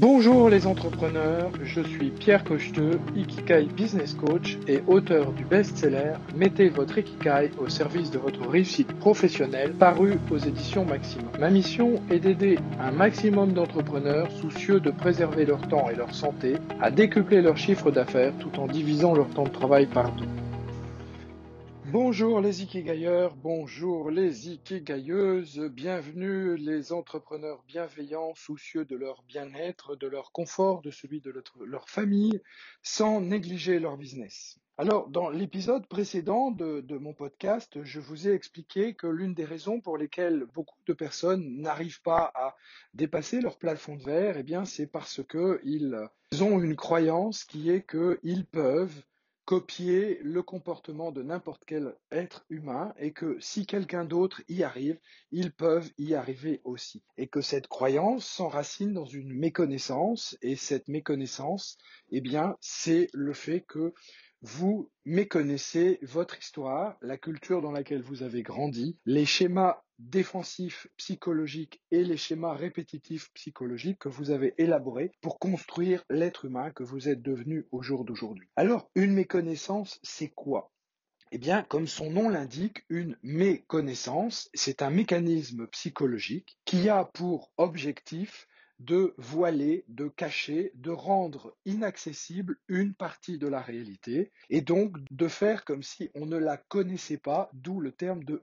Bonjour les entrepreneurs, je suis Pierre Cocheteux, Ikikai Business Coach et auteur du best-seller Mettez votre Ikikai au service de votre réussite professionnelle paru aux éditions Maximum. Ma mission est d'aider un maximum d'entrepreneurs soucieux de préserver leur temps et leur santé à décupler leur chiffre d'affaires tout en divisant leur temps de travail par deux. Bonjour les Ikigayeurs, bonjour les Ikigayeuses, bienvenue les entrepreneurs bienveillants, soucieux de leur bien-être, de leur confort, de celui de leur famille, sans négliger leur business. Alors, dans l'épisode précédent de, mon podcast, je vous ai expliqué que l'une des raisons pour lesquelles beaucoup de personnes n'arrivent pas à dépasser leur plafond de verre, eh bien, c'est parce qu'ils ont une croyance qui est qu'ils peuvent copier le comportement de n'importe quel être humain et que si quelqu'un d'autre y arrive, ils peuvent y arriver aussi. Et que cette croyance s'enracine dans une méconnaissance et cette méconnaissance, eh bien, c'est le fait que vous méconnaissez votre histoire, la culture dans laquelle vous avez grandi, les schémas défensifs psychologiques et les schémas répétitifs psychologiques que vous avez élaborés pour construire l'être humain que vous êtes devenu au jour d'aujourd'hui. Alors, une méconnaissance, c'est quoi? Eh bien, comme son nom l'indique, une méconnaissance, c'est un mécanisme psychologique qui a pour objectif de voiler, de cacher, de rendre inaccessible une partie de la réalité et donc de faire comme si on ne la connaissait pas, d'où le terme de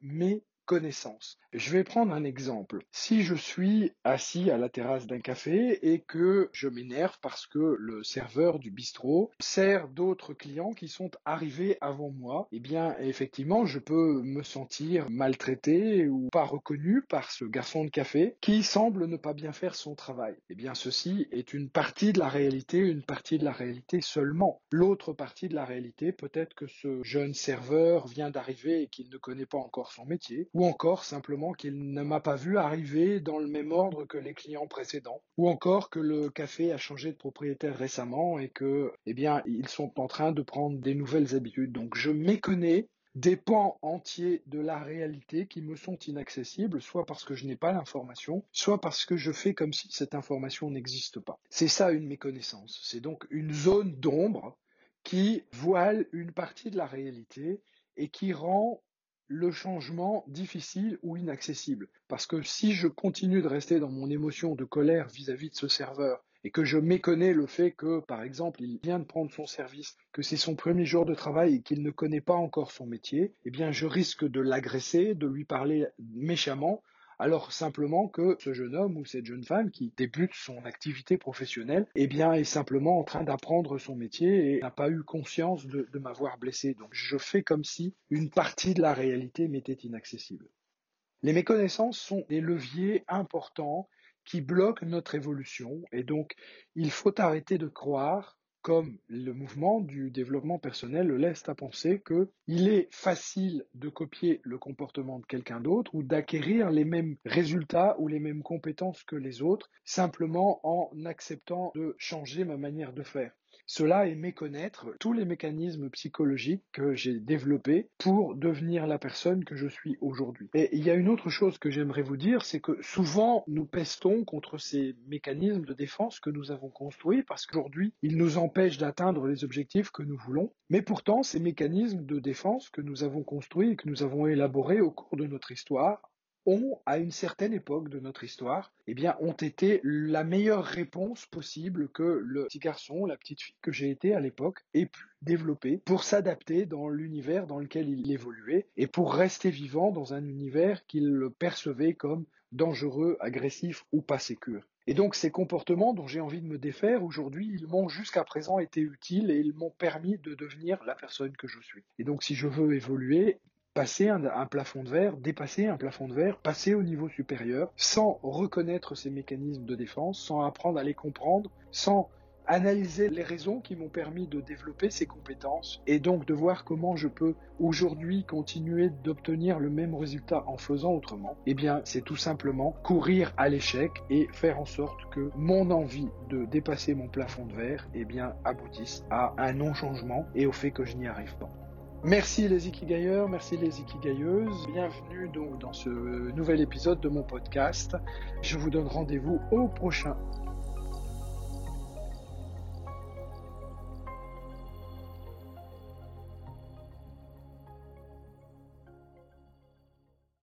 connaissance. Je vais prendre un exemple. Si je suis assis à la terrasse d'un café et que je m'énerve parce que le serveur du bistrot sert d'autres clients qui sont arrivés avant moi, eh bien effectivement je peux me sentir maltraité ou pas reconnu par ce garçon de café qui semble ne pas bien faire son travail. Eh bien ceci est une partie de la réalité, une partie de la réalité seulement. L'autre partie de la réalité, peut-être que ce jeune serveur vient d'arriver et qu'il ne connaît pas encore son métier, ou encore simplement qu'il ne m'a pas vu arriver dans le même ordre que les clients précédents, ou encore que le café a changé de propriétaire récemment et que, eh bien, ils sont en train de prendre des nouvelles habitudes. Donc je méconnais des pans entiers de la réalité qui me sont inaccessibles, soit parce que je n'ai pas l'information, soit parce que je fais comme si cette information n'existe pas. C'est ça une méconnaissance. C'est donc une zone d'ombre qui voile une partie de la réalité et qui rend le changement difficile ou inaccessible. Parce que si je continue de rester dans mon émotion de colère vis-à-vis de ce serveur et que je méconnais le fait que, par exemple, il vient de prendre son service, que c'est son premier jour de travail et qu'il ne connaît pas encore son métier, eh bien, je risque de l'agresser, de lui parler méchamment, alors simplement que ce jeune homme ou cette jeune femme qui débute son activité professionnelle, eh est simplement en train d'apprendre son métier et n'a pas eu conscience de, de m'avoir blessé. Donc, je fais comme si une partie de la réalité m'était inaccessible. Les méconnaissances sont des leviers importants qui bloquent notre évolution et donc il faut arrêter de croire comme le mouvement du développement personnel le laisse à penser qu'il est facile de copier le comportement de quelqu'un d'autre ou d'acquérir les mêmes résultats ou les mêmes compétences que les autres simplement en acceptant de changer ma manière de faire. Cela est méconnaître tous les mécanismes psychologiques que j'ai développés pour devenir la personne que je suis aujourd'hui. Et il y a une autre chose que j'aimerais vous dire, c'est que souvent nous pestons contre ces mécanismes de défense que nous avons construits parce qu'aujourd'hui ils nous empêchent d'atteindre les objectifs que nous voulons. Mais pourtant ces mécanismes de défense que nous avons construits et que nous avons élaborés au cours de notre histoire ont, à une certaine époque de notre histoire, eh bien, ont été la meilleure réponse possible que le petit garçon, la petite fille que j'ai été à l'époque, ait pu développer pour s'adapter dans l'univers dans lequel il évoluait et pour rester vivant dans un univers qu'il percevait comme dangereux, agressif ou pas sécure. Et donc ces comportements dont j'ai envie de me défaire aujourd'hui, ils m'ont jusqu'à présent été utiles et ils m'ont permis de devenir la personne que je suis. Et donc si je veux évoluer, passer un, plafond de verre, dépasser un plafond de verre, passer au niveau supérieur, sans reconnaître ces mécanismes de défense, sans apprendre à les comprendre, sans analyser les raisons qui m'ont permis de développer ces compétences et donc de voir comment je peux aujourd'hui continuer d'obtenir le même résultat en faisant autrement, eh bien c'est tout simplement courir à l'échec et faire en sorte que mon envie de dépasser mon plafond de verre eh aboutisse à un non-changement et au fait que je n'y arrive pas. Merci les Ikigayeurs, merci les Ikigayeuses. Bienvenue donc dans ce nouvel épisode de mon podcast. Je vous donne rendez-vous au prochain